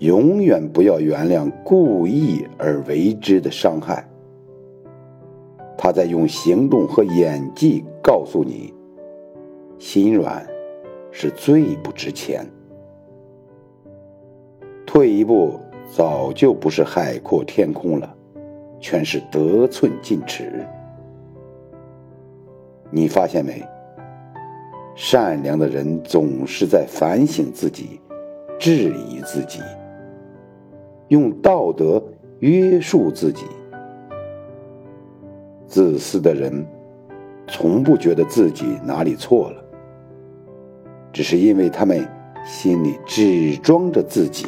永远不要原谅故意而为之的伤害。他在用行动和演技告诉你，心软是最不值钱。退一步，早就不是海阔天空了，全是得寸进尺。你发现没？善良的人总是在反省自己，质疑自己，用道德约束自己。自私的人，从不觉得自己哪里错了，只是因为他们心里只装着自己。